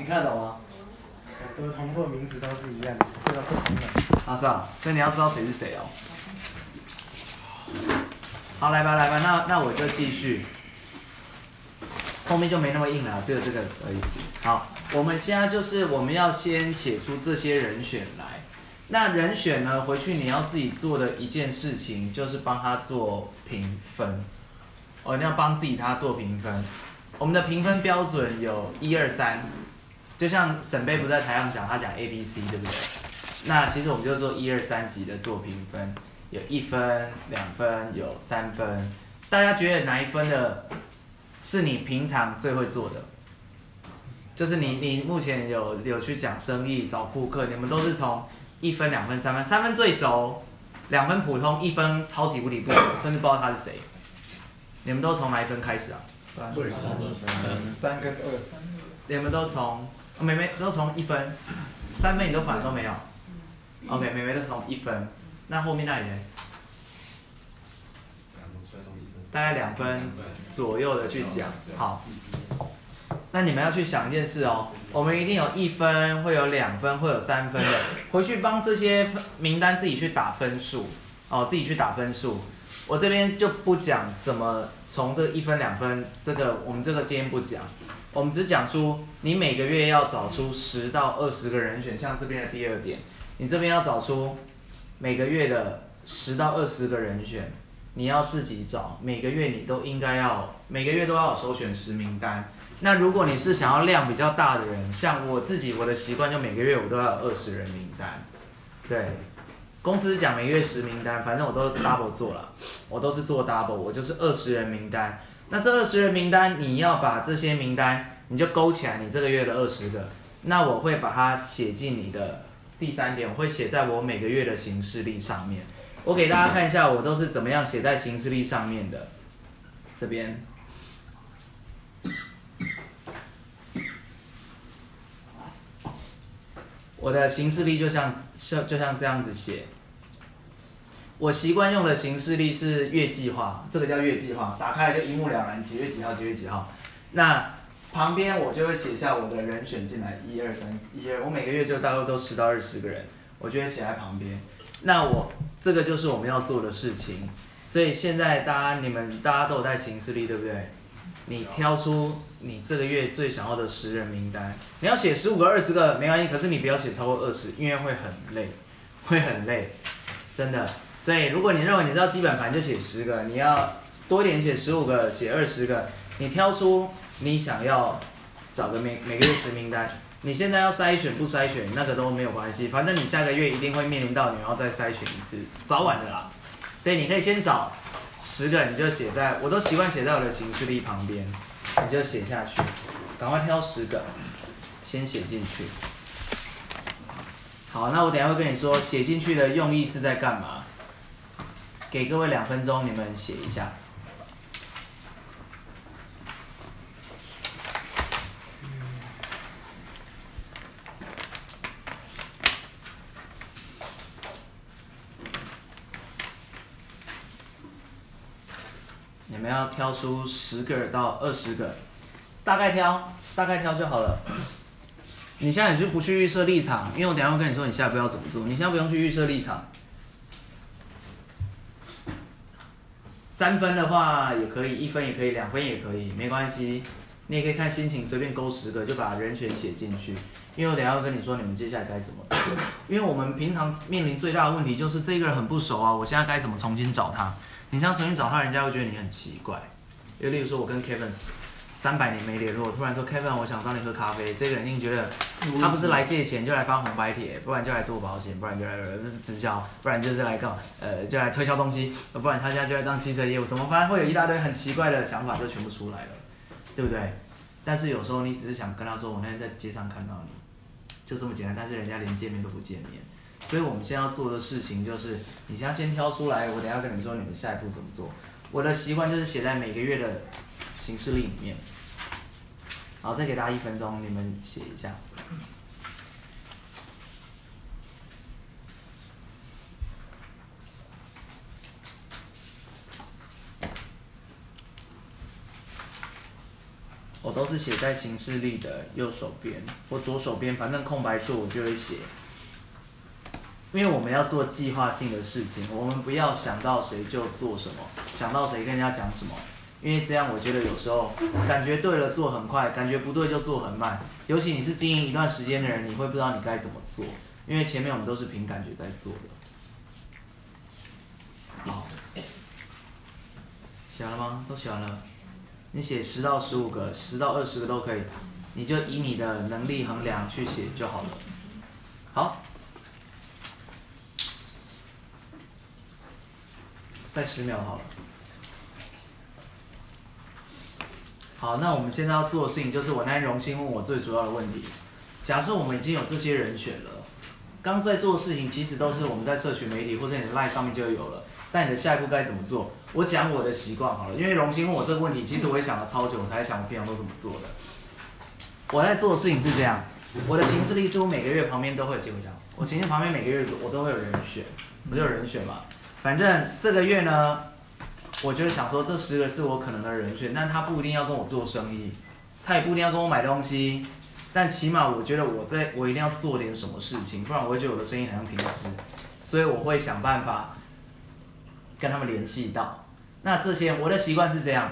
你看得懂吗？都是重复名词都是一样的，这个不同的。啊是啊，所以你要知道谁是谁哦。好，来吧来吧，那那我就继续，后面就没那么硬了，只有这个而已。好，我们现在就是我们要先写出这些人选来。那人选呢，回去你要自己做的一件事情就是帮他做评分。哦，你要帮自己他做评分。我们的评分标准有一二三，就像沈贝不在台上讲，他讲 A B C 对不对？那其实我们就做一二三级的做评分，有一分、两分、有三分。大家觉得哪一分的是你平常最会做的？就是你你目前有有去讲生意找顾客，你们都是从一分、两分、三分，三分最熟，两分普通，一分超级无敌不熟，甚至不知道他是谁。你们都从哪一分开始啊？三三三跟二，你们都从哦妹妹都从一分，三分你都反正都没有。OK，妹妹都从一分，那后面那里呢？大概两分左右的去讲。好，那你们要去想一件事哦，我们一定有一分，会有两分，会有三分的，回去帮这些分名单自己去打分数哦，自己去打分数。我这边就不讲怎么从这一分两分，这个我们这个今天不讲，我们只讲出你每个月要找出十到二十个人选，像这边的第二点，你这边要找出每个月的十到二十个人选，你要自己找，每个月你都应该要每个月都要有首选十名单。那如果你是想要量比较大的人，像我自己，我的习惯就每个月我都要有二十人名单，对。公司讲每月十名单，反正我都 double 做了，我都是做 double，我就是二十人名单。那这二十人名单，你要把这些名单，你就勾起来，你这个月的二十个，那我会把它写进你的第三点，我会写在我每个月的行事历上面。我给大家看一下，我都是怎么样写在行事历上面的。这边，我的行事历就像像就像这样子写。我习惯用的行事历是月计划，这个叫月计划，打开来就一目了然，几月几号，几月几号。那旁边我就会写下我的人选进来，一二三四，一二，我每个月就大概都十到二十个人，我就会写在旁边。那我这个就是我们要做的事情，所以现在大家你们大家都有带行事历，对不对？你挑出你这个月最想要的十人名单，你要写十五个、二十个没关系，可是你不要写超过二十，因为会很累，会很累，真的。所以如果你认为你知道基本盘就写十个，你要多点写十五个、写二十个，你挑出你想要找的每每个月十名单。你现在要筛选不筛选那个都没有关系，反正你下个月一定会面临到你要再筛选一次，早晚的啦。所以你可以先找十个，你就写在，我都习惯写在我的行事历旁边，你就写下去，赶快挑十个，先写进去。好，那我等下会跟你说写进去的用意是在干嘛。给各位两分钟，你们写一下。你们要挑出十个到二十个，大概挑，大概挑就好了。你现在就不去预设立场，因为我等下会跟你说你下一步要怎么做。你现在不用去预设立场。三分的话也可以，一分也可以，两分也可以，没关系。你也可以看心情，随便勾十个就把人选写进去。因为我等下要跟你说你们接下来该怎么做。因为我们平常面临最大的问题就是这个人很不熟啊，我现在该怎么重新找他？你像重新找他，人家会觉得你很奇怪。就例如说，我跟 Kevin 三百年没联络，突然说 Kevin，我想找你喝咖啡，这个人一定觉得他不是来借钱，就来发红白帖，不然就来做保险，不然就来直销，不然就是来搞呃就来推销东西，不然他现在就来当汽车业务，什么反正会有一大堆很奇怪的想法就全部出来了，对不对？但是有时候你只是想跟他说，我那天在街上看到你，就这么简单，但是人家连见面都不见面，所以我们现在要做的事情就是，你现在先挑出来，我等下跟你说你们下一步怎么做。我的习惯就是写在每个月的行事历里面。好，再给大家一分钟，你们写一下。我都是写在形式力的右手边我左手边，反正空白处我就会写。因为我们要做计划性的事情，我们不要想到谁就做什么，想到谁跟人家讲什么，因为这样我觉得有时候感觉对了做很快，感觉不对就做很慢。尤其你是经营一段时间的人，你会不知道你该怎么做，因为前面我们都是凭感觉在做的。好，写完了吗？都写完了。你写十到十五个，十到二十个都可以，你就以你的能力衡量去写就好了。好。再十秒好了。好，那我们现在要做的事情就是，我那天荣幸问我最主要的问题。假设我们已经有这些人选了，刚在做的事情其实都是我们在社群媒体或者你的 line 上面就有了。但你的下一步该怎么做？我讲我的习惯好了，因为荣幸问我这个问题，其实我也想了超久，我才想我平常都怎么做的。我在做的事情是这样，我的行事历是我每个月旁边都会有机会讲，我行事旁边每个月我都会有人选，我就有人选嘛。反正这个月呢，我就是想说，这十个是我可能的人选，但他不一定要跟我做生意，他也不一定要跟我买东西，但起码我觉得我在我一定要做点什么事情，不然我会觉得我的生意好像停止，所以我会想办法跟他们联系到。那这些我的习惯是这样，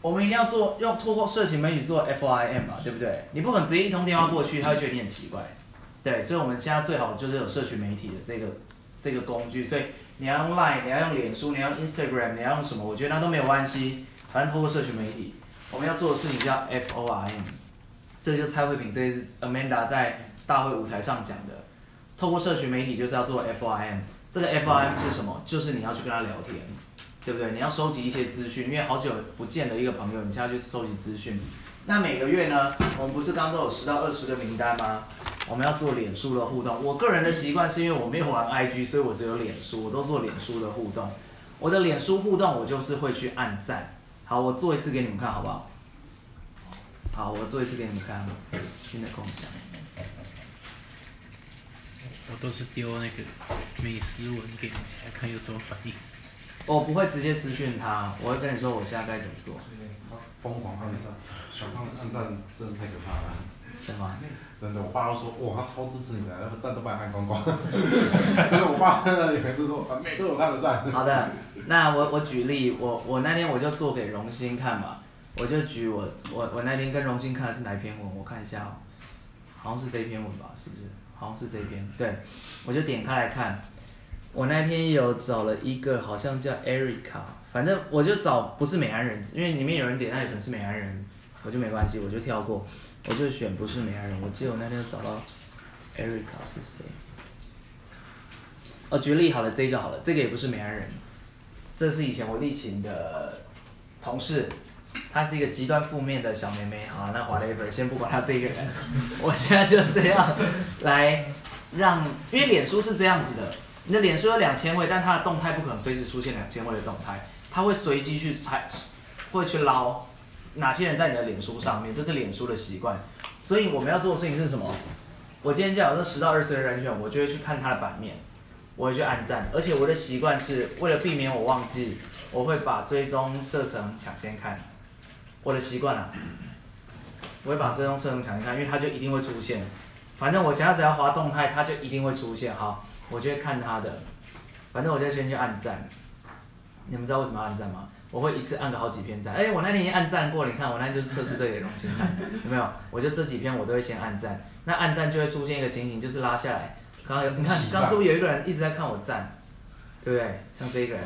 我们一定要做用透过社群媒体做 F I M 嘛，对不对？你不可能直接一通电话过去，他会觉得你很奇怪，对，所以我们现在最好就是有社群媒体的这个这个工具，所以。你要用 Line，你要用脸书，你要用 Instagram，你要用什么？我觉得那都没有关系，反正透过社群媒体，我们要做的事情叫 F O R M，这就蔡慧平这一次 Amanda 在大会舞台上讲的，透过社群媒体就是要做 F O R M，这个 F O R M 是什么？就是你要去跟他聊天，对不对？你要收集一些资讯，因为好久不见的一个朋友，你现在去收集资讯。那每个月呢，我们不是刚刚都有十到二十个名单吗？我们要做脸书的互动。我个人的习惯是因为我没有玩 IG，所以我只有脸书，我都做脸书的互动。我的脸书互动，我就是会去按赞。好，我做一次给你们看好不好？好，我做一次给你们看。新的共享。我都是丢那个美食文给你家看，有什么反应。我不会直接私讯他，我会跟你说我现在该怎么做。疯狂按赞，小胖按赞真是太可怕了。真的，我爸都说，哇，他超支持你的，那个赞都把你按光光。真的，我爸也是说，每都有他的赞。好的，那我我举例，我我那天我就做给荣兴看嘛，我就举我我我那天跟荣兴看的是哪一篇文，我看一下哦，好像是这篇文吧，是不是？好像是这篇，对，我就点开来看，我那天有找了一个，好像叫 Erica。反正我就找不是美安人，因为里面有人点，那也可能是美安人，我就没关系，我就跳过，我就选不是美安人。我记得我那天找到，Erica 是谁？哦，举例好了，这个好了，这个也不是美安人，这是以前我立勤的同事，她是一个极端负面的小妹妹。好，那 whatever，先不管她这个人，我现在就是要来让，因为脸书是这样子的，你的脸书有两千位，但它的动态不可能随时出现两千位的动态。他会随机去猜，会去捞哪些人在你的脸书上面，这是脸书的习惯。所以我们要做的事情是什么？我今天叫这十到二十个人选，我就会去看他的版面，我会去按赞。而且我的习惯是为了避免我忘记，我会把追踪设成抢先看。我的习惯啊，我会把追踪设成抢先看，因为他就一定会出现。反正我现在只要滑动态，他就一定会出现。好，我就会看他的。反正我就先去按赞。你们知道为什么要按赞吗？我会一次按个好几篇赞。哎，我那天已经按赞过了，你看我那天就是测试这个东西，看有没有？我就这几篇我都会先按赞。那按赞就会出现一个情形，就是拉下来。刚刚有你看，刚是不是有一个人一直在看我赞？对不对？像这一个人，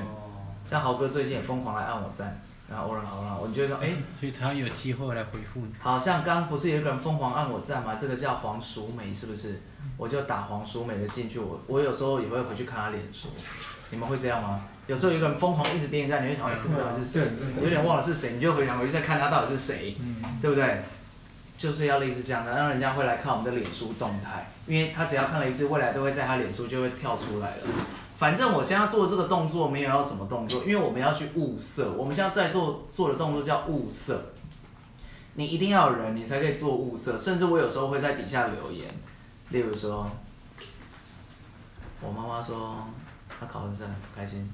像豪哥最近也疯狂来按我赞，然后偶然好了，我觉得哎，所以他有机会来回复你。好像刚不是有一个人疯狂按我赞吗？这个叫黄淑美，是不是？我就打黄淑美的进去，我我有时候也会回去看他脸书。你们会这样吗？有时候有一个人疯狂一直点赞，你会想，哎，这个到底是谁？有点忘了是谁，你就回想回去再看他到底是谁，对不对？就是要类似这样的，让人家会来看我们的脸书动态，因为他只要看了一次，未来都会在他脸书就会跳出来了。反正我现在做这个动作没有要什么动作，因为我们要去物色。我们现在在做做的动作叫物色，你一定要有人，你才可以做物色。甚至我有时候会在底下留言，例如说，我妈妈说。他考很不开心。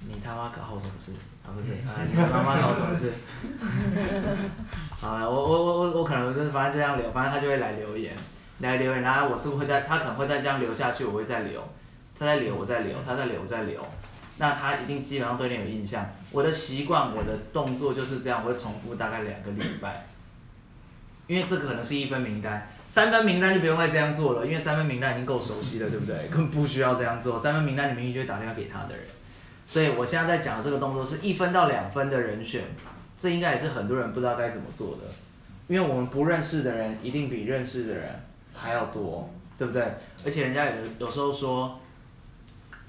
你他妈考好什么事？啊不是，啊你他妈考什么事？啊，我我我我我可能就是反正这样留，反正他就会来留言，来留言，然后我是不是会在，他可能会再这样留下去，我会再留，他在留我在留，他在留我在留，那他一定基本上对你有印象。我的习惯，我的动作就是这样，我会重复大概两个礼拜，因为这可能是一分名单，三分名单就不用再这样做了，因为三分名单已经够熟悉了，对不对？根本不需要这样做，三分名单你明明就会打电话给他的人，所以我现在在讲的这个动作是一分到两分的人选。这应该也是很多人不知道该怎么做的，因为我们不认识的人一定比认识的人还要多，对不对？而且人家有有时候说，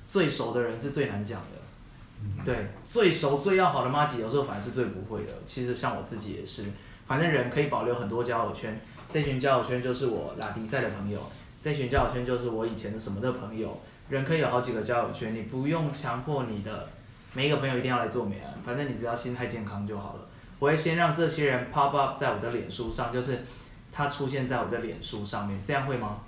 最熟的人是最难讲的，对，最熟最要好的妈吉有时候反而是最不会的。其实像我自己也是，反正人可以保留很多交友圈，这群交友圈就是我拉迪赛的朋友，这群交友圈就是我以前的什么的朋友，人可以有好几个交友圈，你不用强迫你的。每一个朋友一定要来做美安，反正你只要心态健康就好了。我会先让这些人 pop up 在我的脸书上，就是他出现在我的脸书上面，这样会吗？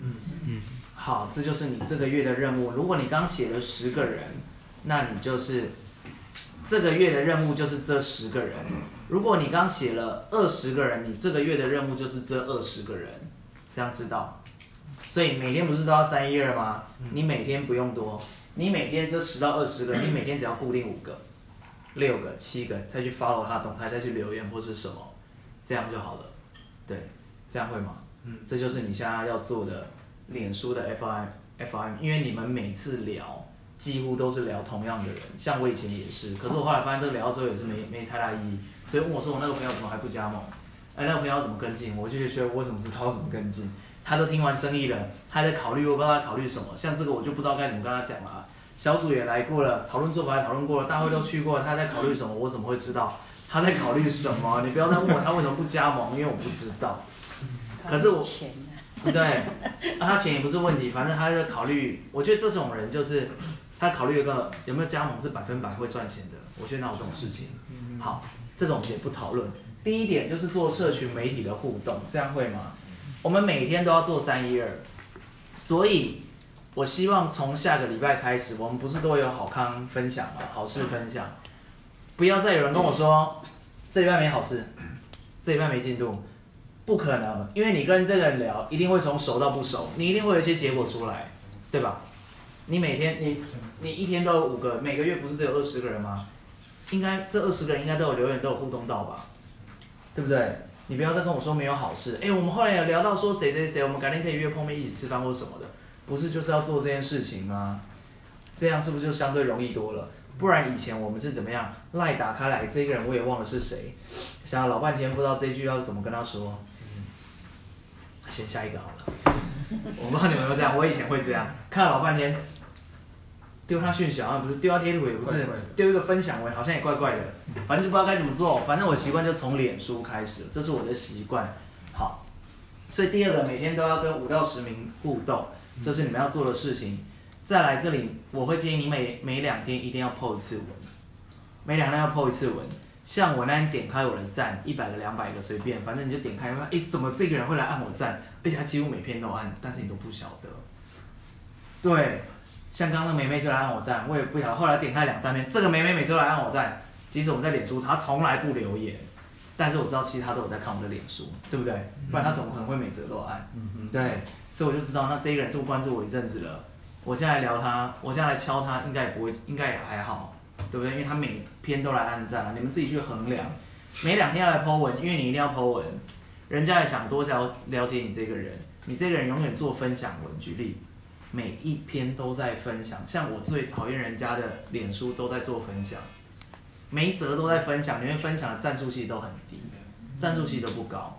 嗯嗯。好，这就是你这个月的任务。如果你刚写了十个人，那你就是这个月的任务就是这十个人。如果你刚写了二十个人，你这个月的任务就是这二十个人，这样知道？所以每天不是都要三一二吗？你每天不用多。你每天这十到二十个，你每天只要固定五个、六个、七个，再去 follow 他动态，再去留言或是什么，这样就好了。对，这样会吗？嗯，这就是你现在要做的脸书的 F I F I，因为你们每次聊几乎都是聊同样的人，像我以前也是，可是我后来发现这个聊之后也是没没太大意义，所以问我说我那个朋友怎么还不加盟？哎，那个朋友怎么跟进？我就觉得我怎么知道怎么跟进？他都听完生意了，他还在考虑，我不知道他考虑什么。像这个我就不知道该怎么跟他讲了。小组也来过了，讨论做法也讨论过了，大会都去过了，他在考虑什么？我怎么会知道他在考虑什么？你不要再问我他为什么不加盟，因为我不知道。可是我，对，他钱也不是问题，反正他在考虑。我觉得这种人就是他考虑一个有没有加盟是百分百会赚钱的。我觉得哪有这种事情？好，这种也不讨论。第一点就是做社群媒体的互动，这样会吗？我们每天都要做三一二，所以我希望从下个礼拜开始，我们不是都有好康分享吗？好事分享，不要再有人跟我说这礼拜没好事，这礼拜没进度，不可能，因为你跟这个人聊，一定会从熟到不熟，你一定会有一些结果出来，对吧？你每天你你一天都有五个，每个月不是只有二十个人吗？应该这二十个人应该都有留言，都有互动到吧？对不对？你不要再跟我说没有好事。哎，我们后来有聊到说谁谁谁，我们改天可以约碰面一起吃饭或什么的，不是就是要做这件事情吗？这样是不是就相对容易多了？不然以前我们是怎么样？赖打开来，这个人我也忘了是谁，想了老半天不知道这句要怎么跟他说。先下一个好了。我不知道你们有没有这样，我以前会这样，看了老半天。丢他讯息好像不是，丢他贴图也不是，丢一个分享文好像也怪怪的，反正就不知道该怎么做。反正我习惯就从脸书开始，这是我的习惯。好，所以第二个每天都要跟五到十名互动，这是你们要做的事情。再来这里，我会建议你每每两天一定要 po 一次文，每两天要 po 一次文。像我那天点开我的赞，一百个、两百个随便，反正你就点开，哎，怎么这个人会来按我赞？而且他几乎每篇都按，但是你都不晓得。对。像刚刚那梅梅就来按我赞，我也不晓得。后来点开两三遍，这个梅梅每次都来按我赞，即使我们在脸书，她从来不留言，但是我知道其实她都有在看我的脸书，对不对？不然她怎么可能会每则都按？嗯对，所以我就知道，那这一个人是不是关注我一阵子了？我现在聊他，我现在来敲他，应该也不会，应该也还好，对不对？因为他每篇都来按赞了，你们自己去衡量。每两天要来 po 文，因为你一定要 po 文，人家也想多了了解你这个人，你这个人永远做分享文，举例。每一篇都在分享，像我最讨厌人家的脸书都在做分享，每一则都在分享，里面分享的赞数器都很低，赞数器都不高。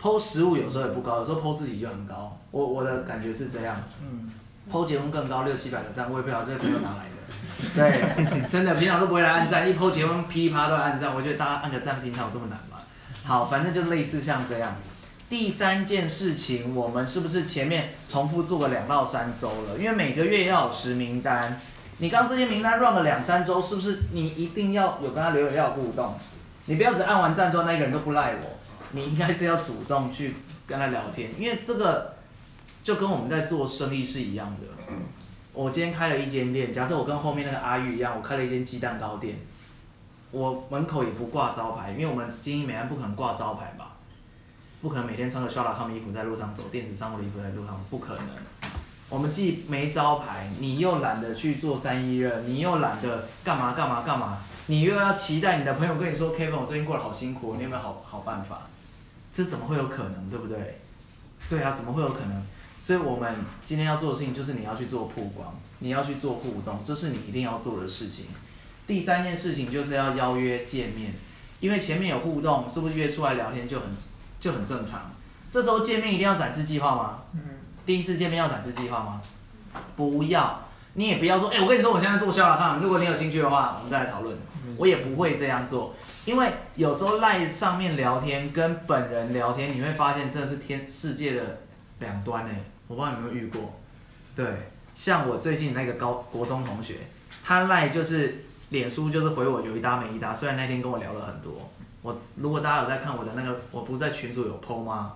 剖实物有时候也不高，有时候剖自己就很高。我我的感觉是这样，嗯，剖结婚更高，六七百个赞，我也不知道这个朋友哪来的。对，真的平常都不会来按赞，一剖结婚噼里啪啦都按赞，我觉得大家按个赞平常有这么难吗？好，反正就类似像这样。第三件事情，我们是不是前面重复做了两到三周了？因为每个月要有实名单，你刚这些名单 run 了两三周，是不是你一定要有跟他留言要互动？你不要只按完赞之后那个人都不赖我，你应该是要主动去跟他聊天，因为这个就跟我们在做生意是一样的。我今天开了一间店，假设我跟后面那个阿玉一样，我开了一间鸡蛋糕店，我门口也不挂招牌，因为我们经营美安不可能挂招牌吧，不可能每天穿个肖拉他们衣服在路上走，电子商务的衣服在路上，不可能。我们既没招牌，你又懒得去做三一热，你又懒得干嘛干嘛干嘛，你又要期待你的朋友跟你说，Kevin，我最近过得好辛苦，你有没有好好办法？这怎么会有可能，对不对？对啊，怎么会有可能？所以我们今天要做的事情就是你要去做曝光，你要去做互动，这是你一定要做的事情。第三件事情就是要邀约见面，因为前面有互动，是不是约出来聊天就很就很正常？这时候见面一定要展示计划吗？嗯，第一次见面要展示计划吗？不要，你也不要说，哎、我跟你说我现在做肖拉康，如果你有兴趣的话，我们再来讨论。我也不会这样做，因为有时候赖上面聊天跟本人聊天，你会发现真的是天世界的两端哎，我不知道你有没有遇过。对，像我最近那个高国中同学，他赖就是脸书就是回我有一搭没一搭，虽然那天跟我聊了很多。我如果大家有在看我的那个，我不是在群组有 PO 吗？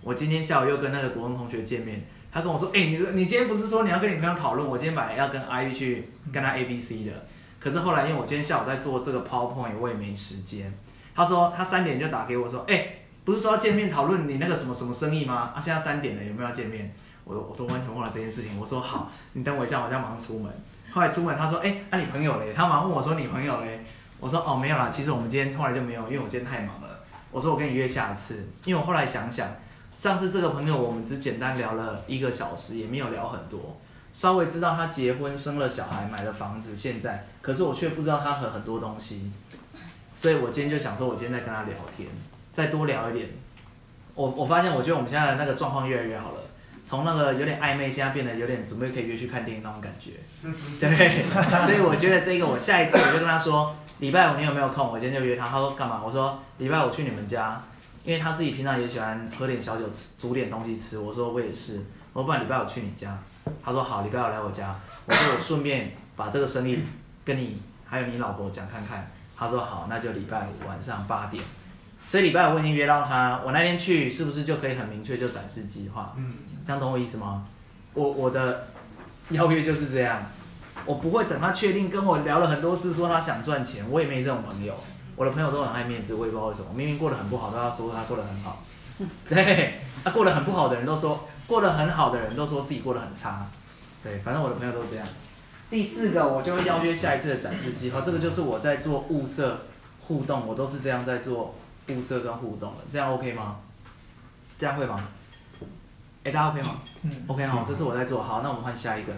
我今天下午又跟那个国文同学见面，他跟我说，哎、你你今天不是说你要跟你朋友讨论？我今天本来要跟阿玉去跟他 A B C 的，可是后来因为我今天下午在做这个 PowerPoint，我也没时间。他说他三点就打给我说，哎、不是说要见面讨论你那个什么什么生意吗？啊，现在三点了，有没有要见面？我我都完全忘了这件事情。我说好，你等我一下，我现在马上出门。后来出门，他说，哎、那、你朋友嘞？他马上问我说，你朋友嘞？我说哦，没有啦，其实我们今天后来就没有，因为我今天太忙了。我说我跟你约下次，因为我后来想想，上次这个朋友我们只简单聊了一个小时，也没有聊很多，稍微知道他结婚生了小孩买了房子，现在，可是我却不知道他和很多东西，所以我今天就想说，我今天再跟他聊天，再多聊一点。我我发现，我觉得我们现在的那个状况越来越好了，从那个有点暧昧，现在变得有点准备可以约去看电影那种感觉。对，所以我觉得这个我下一次我就跟他说，礼拜五你有没有空？我今天就约他。他说干嘛？我说礼拜五去你们家，因为他自己平常也喜欢喝点小酒吃，煮点东西吃。我说我也是，我说不然礼拜五去你家。他说好，礼拜五来我家。我说我顺便把这个生意跟你还有你老婆讲看看。他说好，那就礼拜五晚上八点。所以礼拜五我已经约到他，我那天去是不是就可以很明确就展示计划？嗯，这样懂我意思吗？我我的邀约就是这样，我不会等他确定跟我聊了很多次，说他想赚钱，我也没这种朋友。我的朋友都很爱面子，我也不知道为什么，明明过得很不好，都要说他过得很好。对，他、过得很不好的人都说，过得很好的人都说自己过得很差。对，反正我的朋友都这样。第四个，我就会邀约下一次的展示计划，这个就是我在做物色互动，我都是这样在做物色跟互动的，这样 OK 吗？这样会吗？哎、大家 OK 吗？嗯 OK 好，这是我在做。好，那我们换下一个。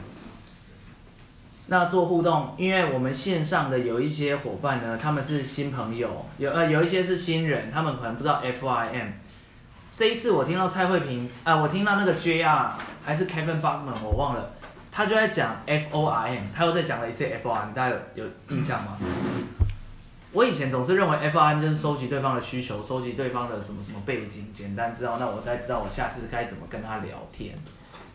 那做互动，因为我们线上的有一些伙伴呢，他们是新朋友，有呃有一些是新人，他们可能不知道 FIM。这一次我听到蔡慧萍啊、我听到那个 JR 还是 Kevin Bachman，我忘了，他就在讲 FORM，他又在讲了一次 FORM，大家有有印象吗？我以前总是认为 FRM 就是收集对方的需求，收集对方的什么什么背景，简单知道，那我该知道我下次该怎么跟他聊天。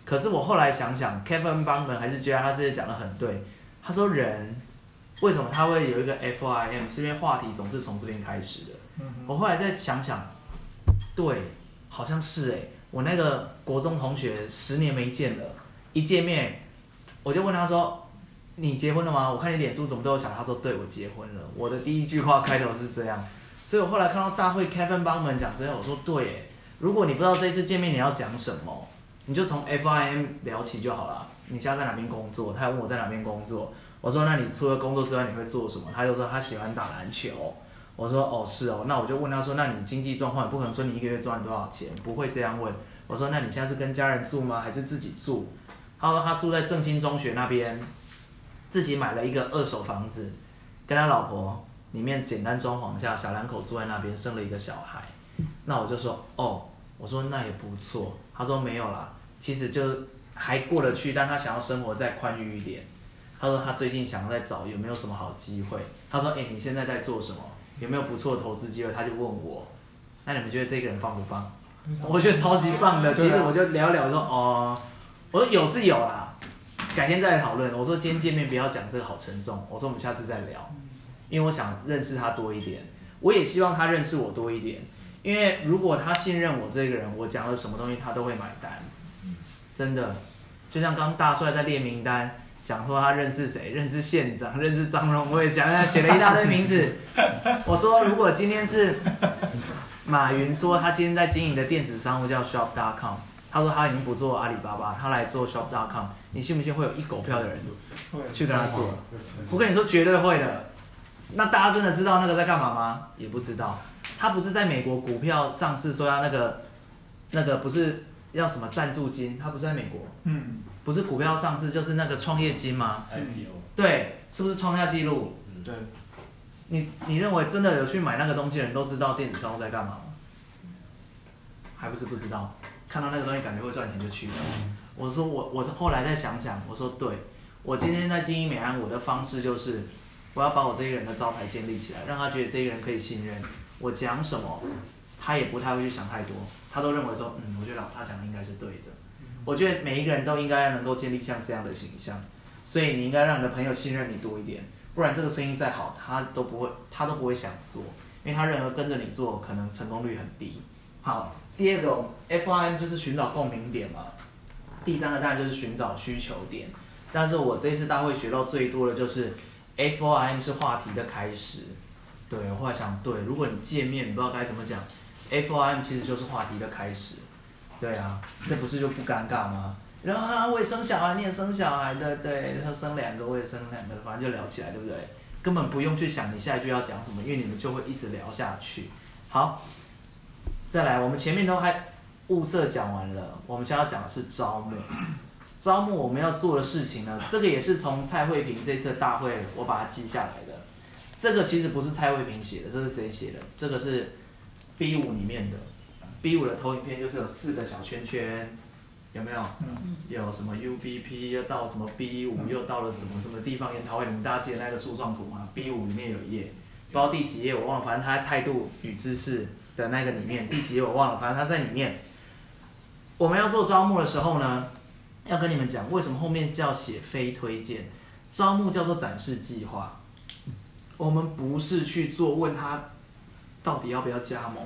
可是我后来想想，Kevin Bachman 还是觉得他这些讲的很对。他说人为什么他会有一个 FIM，是因为话题总是从这边开始的。嗯我后来再想想，对，好像是哎、我那个国中同学十年没见了，一见面我就问他说：“你结婚了吗？我看你脸书怎么都有小孩。”他说：“对，我结婚了。”我的第一句话开头是这样，所以我后来看到大会 Kevin 帮我们讲这样，我说：“对耶，如果你不知道这次见面你要讲什么，你就从 FIM 聊起就好了。你现在在哪边工作？他问我在哪边工作，我说：“那你除了工作之外你会做什么？”他就说他喜欢打篮球。我说哦是哦，那我就问他说，那你经济状况不可能说你一个月赚多少钱，不会这样问。我说那你现在是跟家人住吗？还是自己住？他说他住在正兴中学那边，自己买了一个二手房子，跟他老婆里面简单装潢一下，小两口住在那边，生了一个小孩。那我就说哦，我说那也不错。他说没有啦，其实就还过得去，但他想要生活再宽裕一点。他说他最近想要再找有没有什么好机会。他说哎、你现在在做什么？有没有不错的投资机会？他就问我，那你们觉得这个人棒不棒？我觉得超级棒的。其实我就聊聊说，哦，我说有是有啦，改天再来讨论。我说今天见面不要讲这个好沉重，我说我们下次再聊，因为我想认识他多一点，我也希望他认识我多一点。因为如果他信任我这个人，我讲了什么东西他都会买单，真的。就像刚大帅在列名单，讲说他认识谁，认识县长，认识张荣惠，讲写了一大堆名字。我说如果今天是马云说他今天在经营的电子商务叫 Shop.com，他说他已经不做阿里巴巴，他来做 Shop.com，你信不信会有一狗票的人去跟他做？我跟你说绝对会的。那大家真的知道那个在干嘛吗？也不知道。他不是在美国股票上市说要那个那个不是要什么赞助金？他不是在美国，嗯，不是股票上市就是那个创业金吗？IPO，对，是不是创下纪录？嗯，对，你你认为真的有去买那个东西的人都知道电子商务在干嘛吗？还不是不知道，看到那个东西感觉会赚钱就去了。我说我我后来再想想，我说对，我今天在经营美安，我的方式就是我要把我这个人的招牌建立起来，让他觉得这个人可以信任。我讲什么，他也不太会去想太多，他都认为说，嗯，我觉得老他讲的应该是对的。我觉得每一个人都应该能够建立像这样的形象，所以你应该让你的朋友信任你多一点，不然这个生意再好，他都不会，他都不会想做，因为他认为跟着你做可能成功率很低。好，第二个 FIM 就是寻找共鸣点嘛，第三个当然就是寻找需求点。但是我这次大会学到最多的就是 FOIM 是话题的开始。对，我后来想，对，如果你见面你不知道该怎么讲，FOIM 其实就是话题的开始。对啊，这不是就不尴尬吗？然后啊，我也生小孩，你也生小孩，对对，他生两个，我也生两个，反正就聊起来，对不对？根本不用去想你下一句要讲什么，因为你们就会一直聊下去。好，再来，我们前面都还物色讲完了，我们现在要讲的是招募。招募我们要做的事情呢，这个也是从蔡慧平这次大会我把它记下来的。这个其实不是蔡慧平写的，这是谁写的？这个是 B 五里面的 B 五的投影片，就是有四个小圈圈，有没有？嗯，有什么 UBP 又到什么 B 五，又到了什么什么地方研讨会，你们大家记得那个树状图吗？B 五里面有一页，不知道第几页我忘了，反正他在态度与知识的那个里面，第几页我忘了，反正他在里面。我们要做招募的时候呢，要跟你们讲为什么后面叫写非推荐，招募叫做展示计划，我们不是去做问他到底要不要加盟，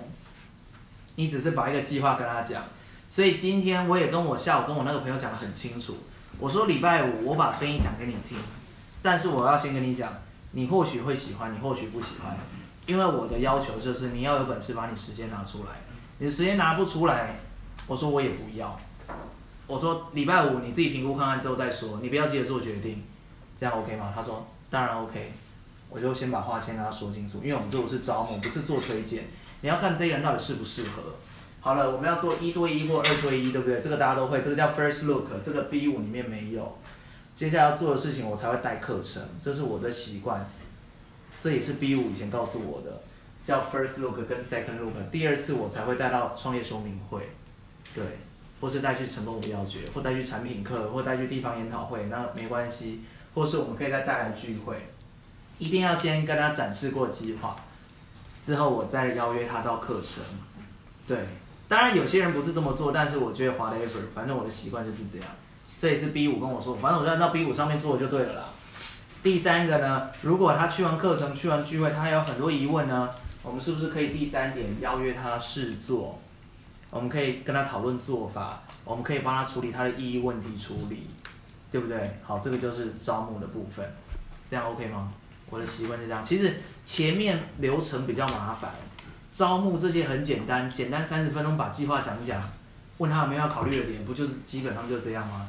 你只是把一个计划跟他讲。所以今天我也跟我下午跟我那个朋友讲得很清楚，我说礼拜五我把生意讲给你听，但是我要先跟你讲，你或许会喜欢，你或许不喜欢，因为我的要求就是你要有本事把你时间拿出来，你时间拿不出来，我说我也不要，我说礼拜五你自己评估看看之后再说，你不要急着做决定，这样 OK 吗？他说当然 OK，我就先把话先跟他说清楚，因为我们做的是招募，不是做推荐，你要看这个人到底适不适合。好了，我们要做一对一或二对一，对不对？这个大家都会，这个叫 first look，这个 B 五里面没有。接下来要做的事情，我才会带课程，这是我的习惯，这也是 B 五以前告诉我的，叫 first look 跟 second look。第二次我才会带到创业说明会，对，或是带去成功不要诀，或带去产品课，或带去地方研讨会，那没关系，或是我们可以再带来聚会，一定要先跟他展示过计划，之后我再邀约他到课程，对。当然有些人不是这么做，但是我觉得 whatever，反正我的习惯就是这样。这也是 B 五跟我说，反正我就按照 B 五上面做就对了啦。第三个呢，如果他去完课程、去完聚会，他还有很多疑问呢，我们是不是可以第三点邀约他试做？我们可以跟他讨论做法，我们可以帮他处理他的异议问题处理，对不对？好，这个就是招募的部分，这样 OK 吗？我的习惯是这样。其实前面流程比较麻烦。招募这些很简单，简单三十分钟把计划讲一讲，问他有没有要考虑的点，不就是基本上就这样吗？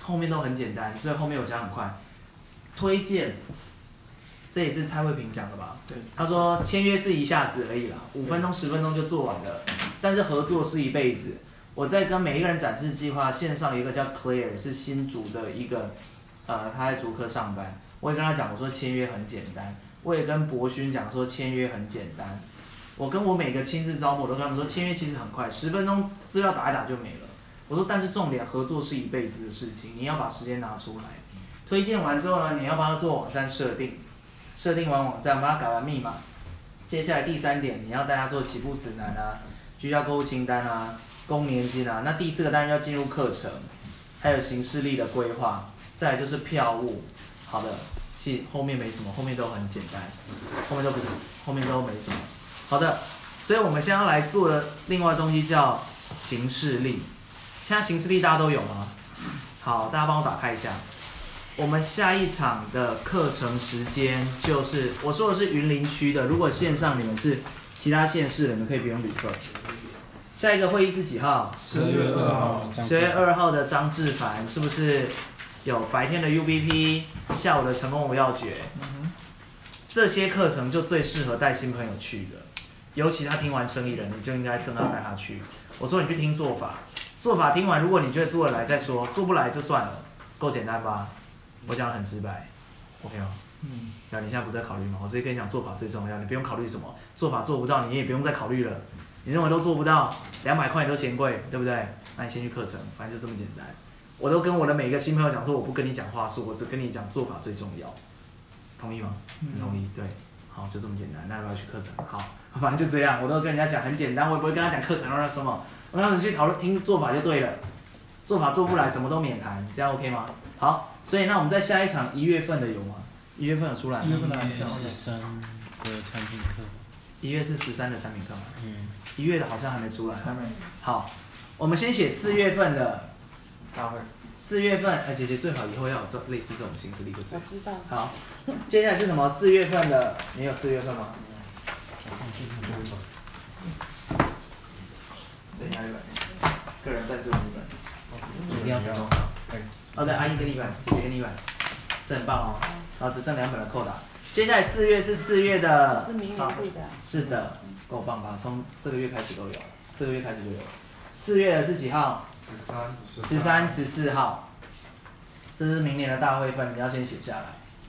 后面都很简单，所以后面我讲很快。推荐，这也是蔡慧萍讲的吧？对，他说签约是一下子而已啦，五分钟十分钟就做完了，但是合作是一辈子。我在跟每一个人展示计划，线上一个叫 Claire 是新竹的一个，呃，他在竹科上班，我也跟他讲，我说签约很简单，我也跟博勋讲说签约很简单。我跟我每个亲自招募，我都跟他们说，签约其实很快，十分钟资料打一打就没了。我说，但是重点合作是一辈子的事情，你要把时间拿出来。推荐完之后呢，你要帮他做网站设定，设定完网站，帮他改完密码。接下来第三点，你要带他做起步指南啊，居家购物清单啊，公年金啊。那第四个当然要进入课程，还有行事历的规划，再来就是票务。好的，其实后面没什么，后面都很简单，后面都不是，后面都没什么。好的，所以我们现在要来做的另外东西叫形式力。现在形式力大家都有吗？好，大家帮我打开一下。我们下一场的课程时间就是我说的是云林区的，如果线上你们是其他县市的，你们可以不用旅课。下一个会议是几号？十月二号，十月二号的张志凡是不是有白天的 UBP，下午的成功无要诀？这些课程就最适合带新朋友去的，尤其他听完生意了，你就应该更要带他去。我说你去听做法，做法听完，如果你觉得做得来再说，做不来就算了，够简单吧？我讲的很直白，OK 吗？嗯，那你现在不在考虑吗？我直接跟你讲，做法最重要，你不用考虑什么，做法做不到，你也不用再考虑了。你认为都做不到，两百块你都嫌贵，对不对？那你先去课程，反正就这么简单。我都跟我的每一个新朋友讲说，我不跟你讲话术，我只跟你讲做法最重要，同意吗？嗯同意，对，好，就这么简单。那要不要去课程？好，反正就这样，我都跟人家讲很简单，我也不会跟他讲课程要什么，我让你去讨论听做法就对了，做法做不来什么都免谈，这样 OK 吗？好，所以那我们在下一场一月份的有吗？一月份有出来吗一？月份的一月十三的产品课，一月是十三的产品课吗？嗯，一月的好像还没出来。还没好，我们先写四月份的，大会，四月份，哎，姐姐最好以后要有这类似这种形式的一个最我知道。好。接下来是什么？四月份的，你有四月份吗？对，哪一本？个人赞助一本，一定要成功。哦，对，阿姨跟你一本，姐姐跟你一本，这很棒哦。然后只剩两本了扣打。接下来四月是四月的，是的，是的，够棒吧？从这个月开始都有，这个月开始就有。四月的是几号？十三、十四号，这是明年的大会份，你要先写下来。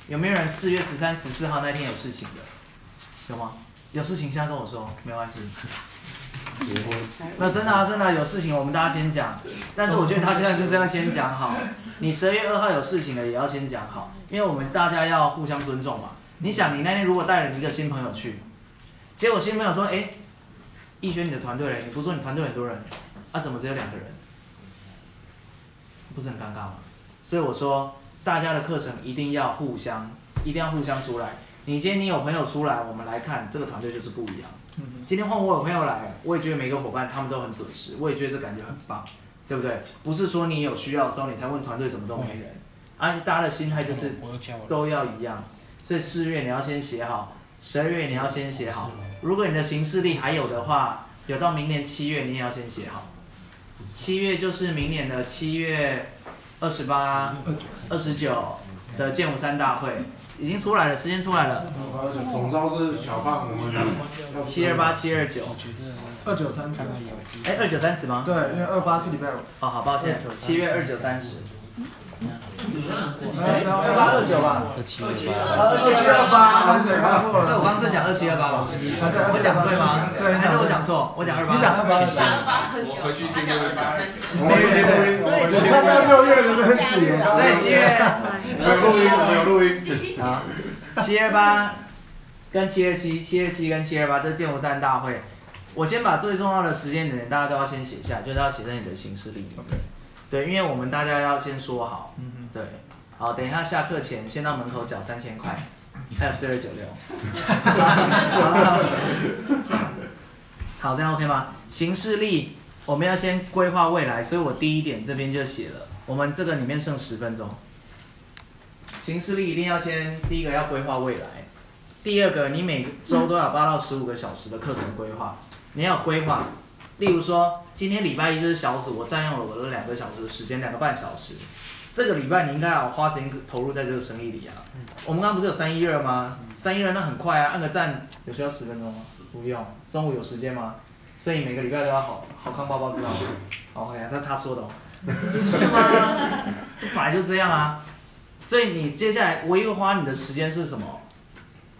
有没有人四月十三、十四号那天有事情的？有吗？有事情现在跟我说，没关系。结婚，那真的啊，真的啊、有事情我们大家先讲。但是我觉得他现在就这样先讲好。你十二月二号有事情的也要先讲好，因为我们大家要互相尊重嘛。你想，你那天如果带了你一个新朋友去，结果新朋友说：“哎，逸轩你的团队嘞？你不是说你团队很多人，啊怎么只有两个人？不是很尴尬吗？”所以我说，大家的课程一定要互相，一定要互相出来。你今天你有朋友出来，我们来看这个团队就是不一样。嗯今天换我有朋友来，我也觉得每个伙伴他们都很准时，我也觉得这感觉很棒，对不对？不是说你有需要的时候你才问团队怎么都没人，啊，大家的心态就是都要一样。所以四月你要先写好，十二月你要先写好。如果你的行事历还有的话，有到明年七月你也要先写好。七月就是明年的七月二十八、二十九。的剑湖山大会已经出来了，时间出来了，总招是小胖，我们要七二八、七二九，二九三十。哎，二九三十吗？对，因为二八是礼拜五，哦，好抱歉，七月二九三十，哎二八二九吧，二七二八二七二八，所以我了，刚刚是讲二七二八吧？我讲对吗？对，还是我讲错？我讲二八。你讲二八，讲二八二九，他讲二九三十。我们去录音，他现在六月的认识耶，所以七月有录音，我们有录音。好，七二八跟七二七，七二七跟七二八，这是剑湖山大会。我先把最重要的时间点大家都要先写下，就是要写在你的行事历里面。对，因为我们大家要先说好。嗯嗯，对，好，等一下下课前先到门口缴三千块，还有四二九六。好，这样 OK 吗？行事历我们要先规划未来，所以我第一点这边就写了，我们这个里面剩十分钟。行事历一定要先第一个要规划未来，第二个你每周都要八到十五个小时的课程规划，你要有规划。例如说，今天礼拜一就是小组，我占用了我的两个小时的时间，两个半小时。这个礼拜你应该要花时间投入在这个生意里啊。我们刚刚不是有三一二吗？三一二那很快啊，按个赞有需要十分钟吗？不用。中午有时间吗？所以每个礼拜都要好好看包包，知道吗？好，OK，这是他说的哦。不是吗？这本来就这样啊。所以你接下来唯一会花你的时间是什么？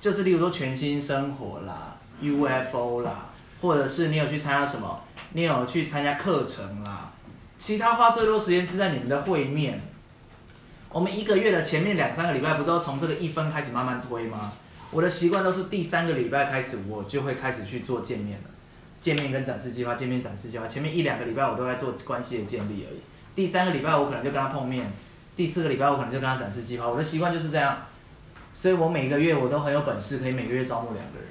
就是例如说全新生活啦、UFO 啦，或者是你有去参加什么，你有去参加课程啦，其他花最多时间是在你们的会面。我们一个月的前面两三个礼拜不都从这个一分开始慢慢推吗？我的习惯都是第三个礼拜开始，我就会开始去做见面了，见面跟展示计划，见面展示计划。前面一两个礼拜我都在做关系的建立而已，第三个礼拜我可能就跟他碰面，第四个礼拜我可能就跟他展示计划。我的习惯就是这样，所以我每个月我都很有本事，可以每个月招募两个人。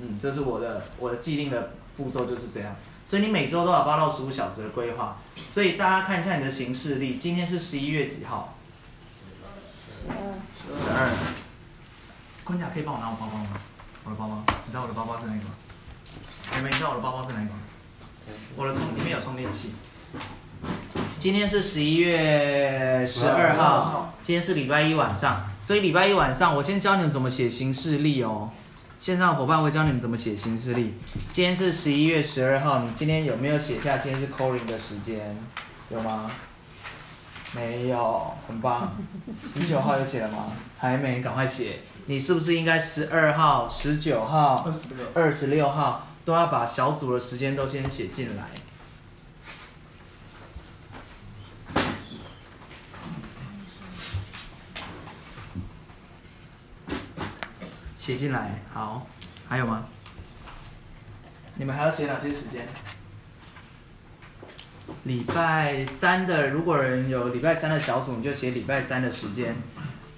嗯，这是我的我的既定的步骤就是这样。所以你每周都有八到十五小时的规划。所以大家看一下你的行事历，今天是十一月几号？十二，十二。坤甲可以帮我拿我包包吗？我的包包，你知道我的包包是哪个吗？你们知道我的包包是哪个吗？我的充里面有充电器。今天是十一月十二号，今天是礼拜一晚上，所以礼拜一晚上我先教你们怎么写行事历哦。线上伙伴会教你们怎么写行事历。今天是十一月十二号，你今天有没有写下今天是 calling 的时间？有吗？没有，很棒。十九号有写了吗？还没，赶快写。你是不是应该十二号、十九号、二十六，二十六号都要把小组的时间都先写进来？写进来，好。还有吗？你们还要写哪些时间？礼拜三的，如果人有礼拜三的小组，你就写礼拜三的时间。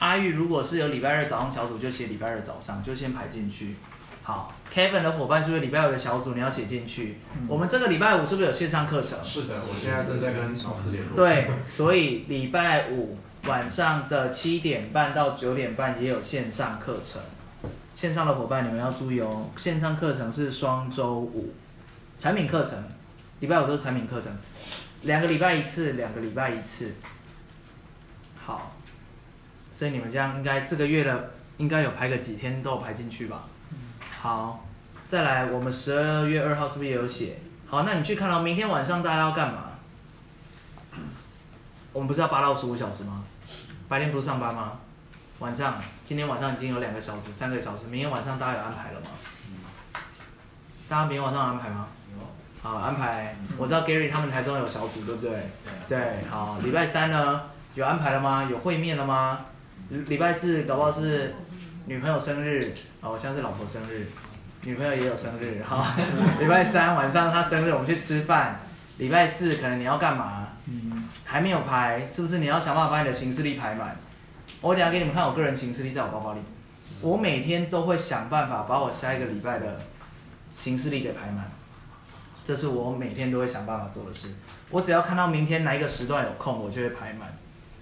阿玉如果是有礼拜二早上小组，就写礼拜二早上，就先排进去。好，Kevin 的伙伴是不是礼拜五的小组？你要写进去。我们这个礼拜五是不是有线上课程？是的，我现在正在跟老师联络。对，所以礼拜五晚上的七点半到九点半也有线上课程。线上的伙伴你们要注意哦，线上课程是双周五，产品课程，礼拜五都是产品课程，两个礼拜一次，两个礼拜一次。好，所以你们这样应该这个月的应该有排个几天都有排进去吧？好，再来我们十二月二号是不是也有写？好，那你去看到明天晚上大家要干嘛？我们不是要八到十五小时吗？白天不是上班吗？晚上，今天晚上已经有两个小时、三个小时，明天晚上大家有安排了吗？大家明天晚上有安排吗？好，安排。我知道 Gary 他们台中有小组，对不对？对。好，礼拜三呢，有安排了吗？有会面了吗？礼拜四搞不好是女朋友生日，哦，像是老婆生日，女朋友也有生日，哈。礼拜三晚上她生日，我们去吃饭。礼拜四可能你要干嘛？还没有排，是不是你要想办法把你的行事历排满？我等下给你们看我个人行事历在我包包里，我每天都会想办法把我下一个礼拜的行事历给排满，这是我每天都会想办法做的事。我只要看到明天哪一个时段有空，我就会排满。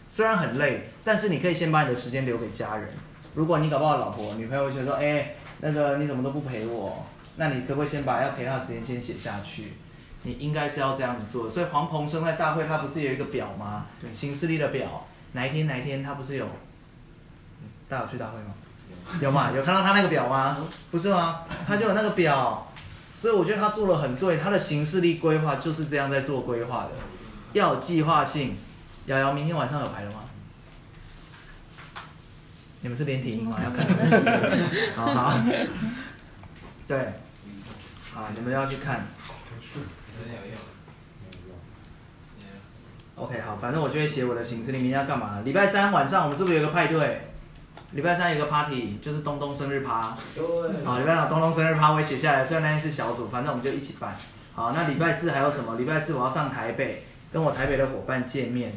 虽然很累，但是你可以先把你的时间留给家人。如果你搞不好老婆、女朋友会觉得说，哎，那个你怎么都不陪我？那你可不可以先把要陪她的时间先写下去？你应该是要这样子做。所以黄鹏生在大会他不是有一个表吗？行事历的表，哪一天哪一天他不是有？大家有去大会吗？有吗？有看到他那个表吗？不是吗？他就有那个表，所以我觉得他做的很对。他的行事力规划就是这样在做规划的，要有计划性。瑶瑶，明天晚上有排了吗？你们是连体婴吗？要看。好好。对。好，你们要去看。OK，好，反正我就会写我的行事历，明天要干嘛？礼拜三晚上我们是不是有个派对？礼拜三有个 party，就是东东生日趴。对。好，礼拜三东东生日趴我也写下来，虽然那天是小组，反正我们就一起办。好，那礼拜四还有什么？礼拜四我要上台北，跟我台北的伙伴见面。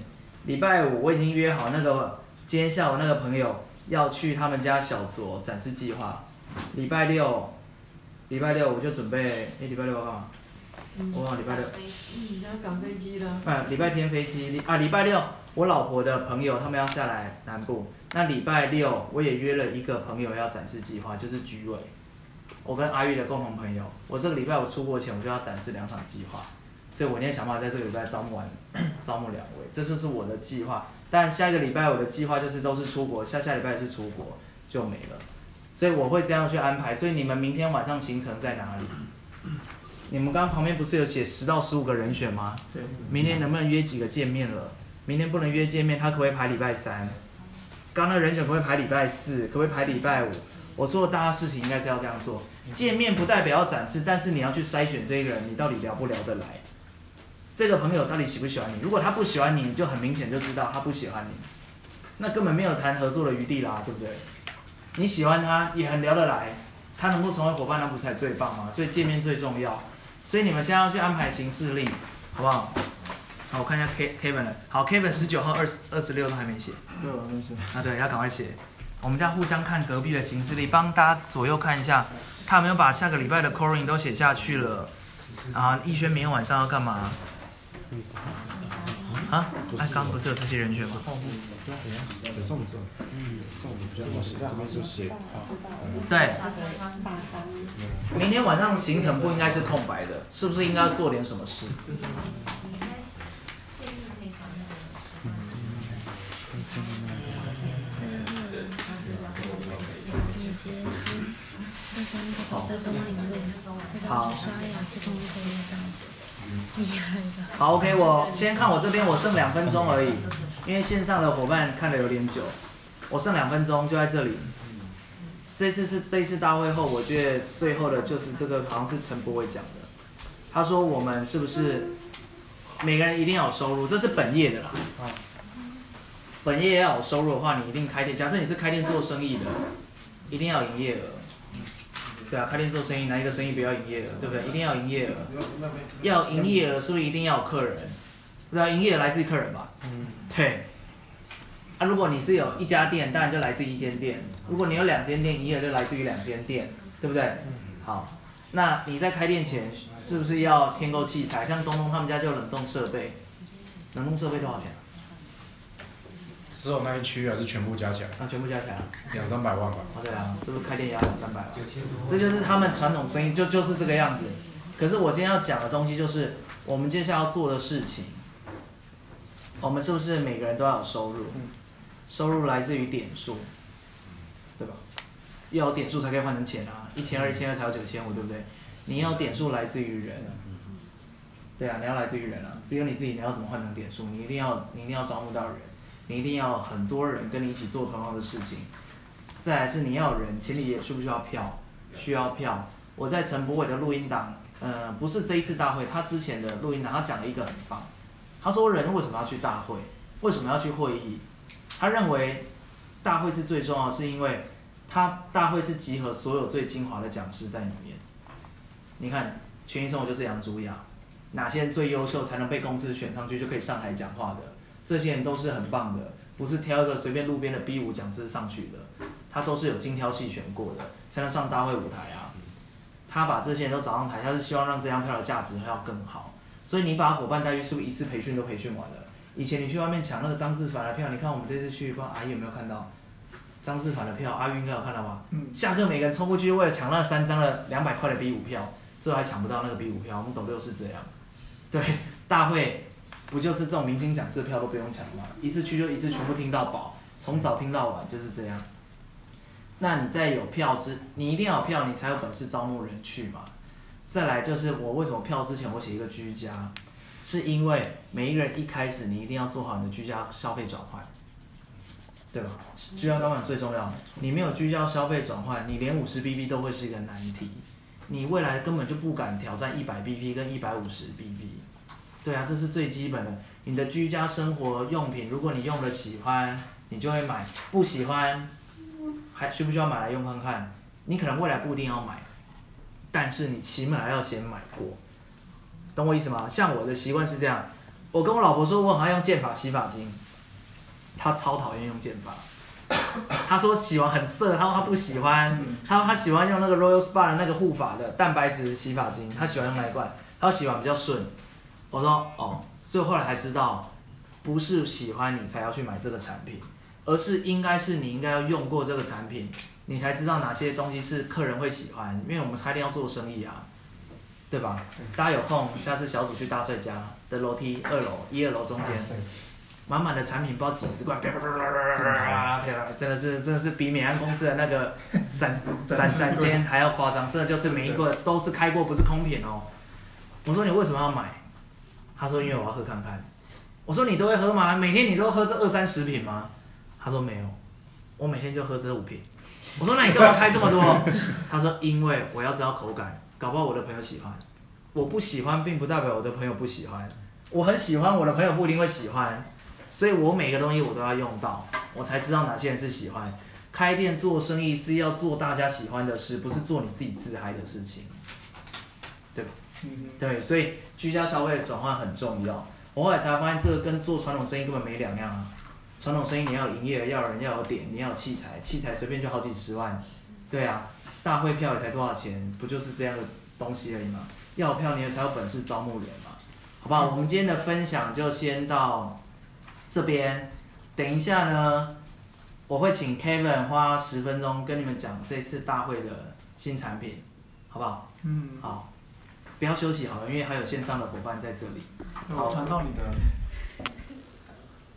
礼拜五我已经约好那个今天下午那个朋友要去他们家小酌展示计划。礼拜六，礼拜六我就准备，哎，礼拜六要干嘛？我忘了礼拜六。嗯，要赶飞机了。啊，礼拜天飞机，啊，礼拜六我老婆的朋友他们要下来南部。那礼拜六我也约了一个朋友要展示计划，就是居委，我跟阿玉的共同朋友。我这个礼拜我出国前我就要展示两场计划，所以我今天想办法在这个礼拜招募完，招募两位，这就是我的计划。但下一个礼拜我的计划就是都是出国，下下礼拜是出国就没了，所以我会这样去安排。所以你们明天晚上行程在哪里？你们刚刚旁边不是有写十到十五个人选吗？对。明天能不能约几个见面了？明天不能约见面，他可不可以排礼拜三？刚刚人选可不可以排礼拜四？可不可以排礼拜五？我说的大家事情应该是要这样做。见面不代表要展示，但是你要去筛选这个人，你到底聊不聊得来？这个朋友到底喜不喜欢你？如果他不喜欢你，就很明显就知道他不喜欢你，那根本没有谈合作的余地啦，对不对？你喜欢他，也很聊得来，他能够成为伙伴，那不才最棒吗？所以见面最重要。所以你们现在要去安排行事历，好不好？好，我看一下 K Kevin 好，Kevin 十九号、二十二十六都还没写。对，我没写。啊，对，要赶快写。我们再互相看隔壁的行事历，帮大家左右看一下，他有没有把下个礼拜的 Coring 都写下去了。啊，逸轩明天晚上要干嘛？啊，哎，刚刚不是有这些人选吗？这种这种，嗯，这种比较好写，这边是，对，明天晚上行程不应该是空白的，是不是应该做点什么事？好，好，OK，我先看我这边，我剩两分钟而已，因为线上的伙伴看的有点久，我剩两分钟就在这里。这次是这一次大会后，我觉得最后的就是这个，好像是陈博伟讲的，他说我们是不是每个人一定要有收入，这是本业的啦。本业要有收入的话，你一定开店。假设你是开店做生意的，一定要有营业额。对啊，开店做生意，哪一个生意不要营业额，对不对？一定要有营业额。要营业额是不是一定要有客人？对啊，营业额来自于客人吧？嗯，对。啊，如果你是有一家店，当然就来自于一间店；如果你有两间店，营业额就来自于两间店，对不对？好，那你在开店前是不是要添购器材？像东东他们家就有冷冻设备，冷冻设备多少钱啊？只有那一区还是全部加起来啊，全部加起来啊？两三百万吧？哦，对啊，是不是开店也要两三百万？这就是他们传统生意就就是这个样子。可是我今天要讲的东西就是我们接下来要做的事情。我们是不是每个人都要有收入？收入来自于点数，对吧？要有点数才可以换成钱啊，一千二、一千二才有九千五，对不对？你要点数来自于人，对啊，你要来自于人啊，只有你自己你要怎么换成点数？你一定要你一定要招募到人，你一定要很多人跟你一起做同样的事情。再来是你要人，请你也需不需要票？需要票。我在陈博伟的录音档，呃，不是这一次大会，他之前的录音档，他讲了一个很棒。他说人为什么要去大会？为什么要去会议？他认为大会是最重要，是因为他大会是集合所有最精华的讲师在里面。你看，全益生活就是杨朱雅，哪些人最优秀才能被公司选上去就可以上台讲话的？这些人都是很棒的，不是挑一个随便路边的 B 五讲师上去的，他都是有精挑细选过的，才能上大会舞台啊。他把这些人都找上台，他是希望让这张票的价值要更好。所以你把伙伴待遇是不是一次培训都培训完了？以前你去外面抢那个张志凡的票，你看我们这次去，不知道阿姨有没有看到张志凡的票？阿玉应该有看到吧？嗯下课每个人冲过去，为了抢那三张的两百块的 B 五票，最后还抢不到那个 B 五票。我们斗六是这样，对，大会不就是这种明星讲师的票都不用抢吗？一次去就一次全部听到饱，从早听到晚就是这样。那你在有票之，你一定要有票，你才有本事招募人去嘛。再来就是我为什么票之前我写一个居家，是因为每一个人一开始你一定要做好你的居家消费转换，对吧？居家转换最重要，你没有居家消费转换，你连五十 BB 都会是一个难题，你未来根本就不敢挑战一百 BB 跟一百五十 BB。对啊，这是最基本的。你的居家生活用品，如果你用的喜欢，你就会买；不喜欢，还需不需要买来用看看？你可能未来不一定要买，但是你起码要先买过，懂我意思吗？像我的习惯是这样，我跟我老婆说我很爱用剑法洗发精，她超讨厌用剑法，她说洗完很涩，她说她不喜欢，她说她喜欢用那个 Royal Spa 的那个护发的蛋白质洗发精，她喜欢用那一罐，她说洗完比较顺。我说哦，所以后来才知道，不是喜欢你才要去买这个产品，而是应该是你应该要用过这个产品，你才知道哪些东西是客人会喜欢，因为我们开店要做生意啊，对吧？大家有空下次小组去大帅家的楼梯二楼一二楼中间，满满的产品包几十罐，啪啪啪啪啪啪啪，真的是真的是比美安公司的那个展展展间还要夸张，真的就是每一个都是开过，不是空瓶哦。我说你为什么要买？他说因为我要喝看看。我说你都会喝吗？每天你都喝这二三十瓶吗？他说没有，我每天就喝这五瓶。我说那你干嘛开这么多？他说因为我要知道口感，搞不好我的朋友喜欢。我不喜欢，并不代表我的朋友不喜欢。我很喜欢，我的朋友不一定会喜欢。所以我每个东西我都要用到，我才知道哪些人是喜欢。开店做生意是要做大家喜欢的事，不是做你自己自嗨的事情，对吧？嗯对，所以居家消费转换很重要。我后来才发现，这个跟做传统生意根本没两样啊。传统生意你要有营业额，要有人，要有点，你要有器材，器材随便就好几十万。对啊，大会票也才多少钱，不就是这样的东西而已嘛？要有票你也才有本事招募人嘛。好不好？我们今天的分享就先到这边，等一下呢，我会请 Kevin 花十分钟跟你们讲这次大会的新产品，好不好？嗯，好，不要休息好了，因为还有线上的伙伴在这里。我传到你的